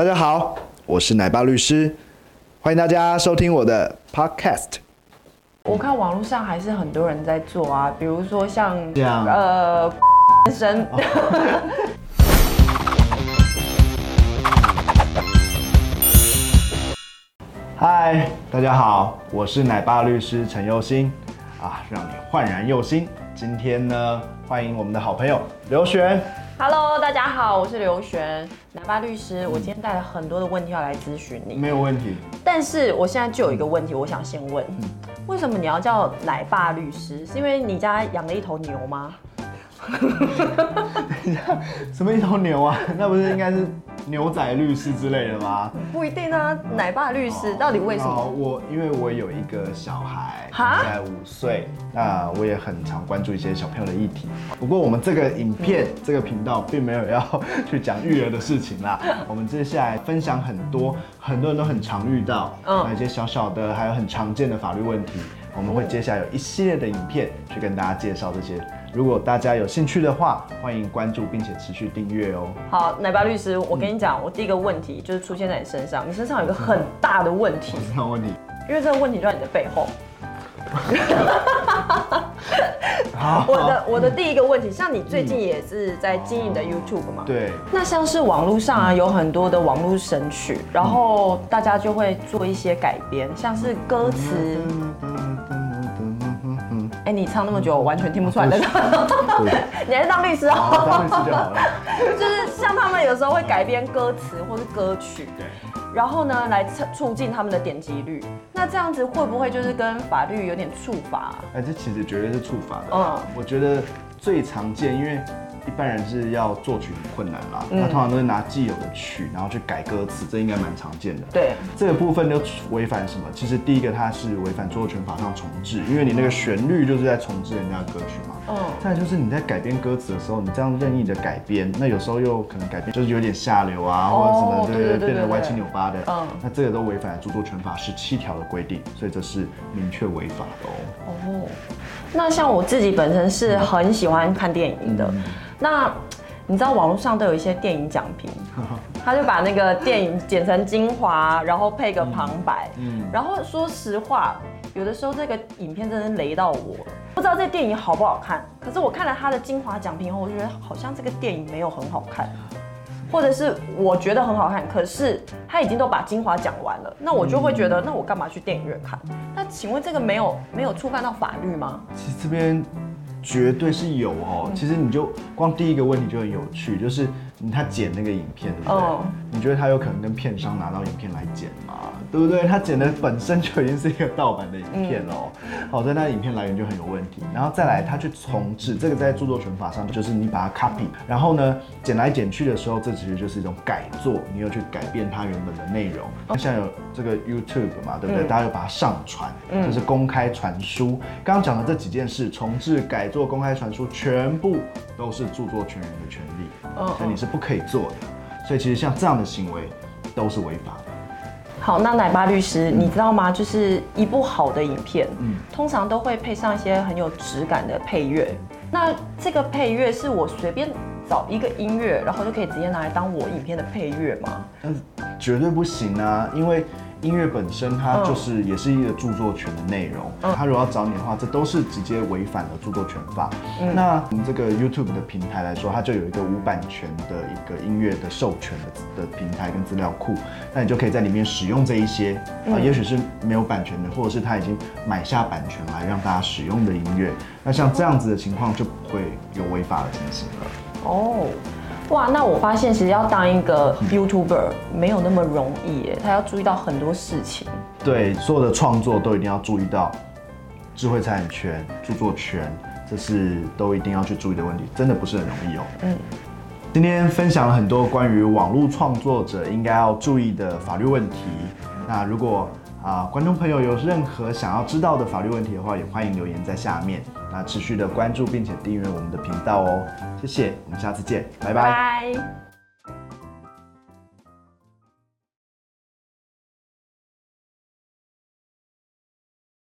大家好，我是奶爸律师，欢迎大家收听我的 podcast。我看网络上还是很多人在做啊，比如说像这样呃先生，嗨，大家好，我是奶爸律师陈佑新啊，让你焕然又新。今天呢，欢迎我们的好朋友刘璇。Hello，大家好，我是刘璇，奶爸律师。我今天带了很多的问题要来咨询你，没有问题，但是我现在就有一个问题，我想先问，为什么你要叫奶爸律师？是因为你家养了一头牛吗？什么一头牛啊？那不是应该是牛仔律师之类的吗？不一定啊，奶爸律师到底为什好么？我因为我有一个小孩，哈才五岁，那我也很常关注一些小朋友的议题。不过我们这个影片、这个频道并没有要去讲育儿的事情啦。我们接下来分享很多很多人都很常遇到，嗯嗯，一些小小的还有很常见的法律问题。我们会接下来有一系列的影片去跟大家介绍这些。如果大家有兴趣的话，欢迎关注并且持续订阅哦。好，奶爸律师，我跟你讲，我第一个问题就是出现在你身上，你身上有一个很大的问题，什么问题，因为这个问题就在你的背后。好，我的我的第一个问题，像你最近也是在经营的 YouTube 嘛？。对，那像是网络上啊，有很多的网络神曲，然后大家就会做一些改编，像是歌词。哎、你唱那么久，我完全听不出来 你还是当律师好，哦。当律师就好了。就是像他们有时候会改编歌词或是歌曲，对。然后呢来促促进他们的点击率。那这样子会不会就是跟法律有点触法、哎，这其实绝对是触法的。嗯嗯，我觉得最常见，因为一般人是要作曲很困难啦，嗯那通常都是拿既有的曲，然后去改歌词，这应该蛮常见的。对，这个部分就违反什么？其实第一个它是违反著作权法上重置，因为你那个旋律就是在重置人家的歌曲嘛。嗯再来就是你在改编歌词的时候，你这样任意的改编，那有时候又可能改编就是有点下流啊，或者什么对哦对变得歪七扭八的。嗯那这个都违反了著作权法十七条的规定，所以这是明确违法的哦。哦，那像我自己本身是很喜欢看电影的，那你知道网络上都有一些电影讲评，他就把那个电影剪成精华，然后配个旁白，嗯然后说实话，有的时候这个影片真的雷到我了，不知道这电影好不好看，可是我看了他的精华讲评后，我觉得好像这个电影没有很好看。或者是我觉得很好看，可是他已经都把精华讲完了，那我就会觉得，那我干嘛去电影院看？那请问这个没有没有触犯到法律吗？其实这边绝对是有哦。其实你就光第一个问题就很有趣，就是你他剪那个影片，对不对？嗯你觉得他有可能跟片商拿到影片来剪吗？对不对？他剪的本身就已经是一个盗版的影片喽。好，所以他的影片来源就很有问题。然后再来，他去重置，这个在著作权法上就是你把它 copy，然后呢剪来剪去的时候，这其实就是一种改作，你又去改变它原本的内容。那像有这个 YouTube 嘛，对不对？大家又把它上传，就是公开传输。刚刚讲的这几件事，重置、改作、公开传输，全部都是著作权人的权利，嗯所以你是不可以做的。所以其实像这样的行为都是违法的。好，那奶爸律师，你知道吗？就是一部好的影片，嗯通常都会配上一些很有质感的配乐。那这个配乐是我随便找一个音乐，然后就可以直接拿来当我影片的配乐吗？但是绝对不行啊，因为音乐本身它就是也是一个著作权的内容，嗯它如果要找你的话，这都是直接违反了著作权法。嗯那我们这个 YouTube 的平台来说，它就有一个无版权的一个音乐的授权的的平台跟资料库，那你就可以在里面使用这一些啊，嗯也许是没有版权的，或者是他已经买下版权来让大家使用的音乐。那像这样子的情况就不会有违法的情形了。哦，哇，那我发现其实要当一个 YouTuber 没有那么容易耶，他要注意到很多事情。对，所有的创作都一定要注意到智慧财产权、著作权，这是都一定要去注意的问题，真的不是很容易哦。嗯，今天分享了很多关于网络创作者应该要注意的法律问题。那如果啊、观众朋友有任何想要知道的法律问题的话，也欢迎留言在下面。那持续的关注并且订阅我们的频道哦，谢谢，我们下次见，拜拜。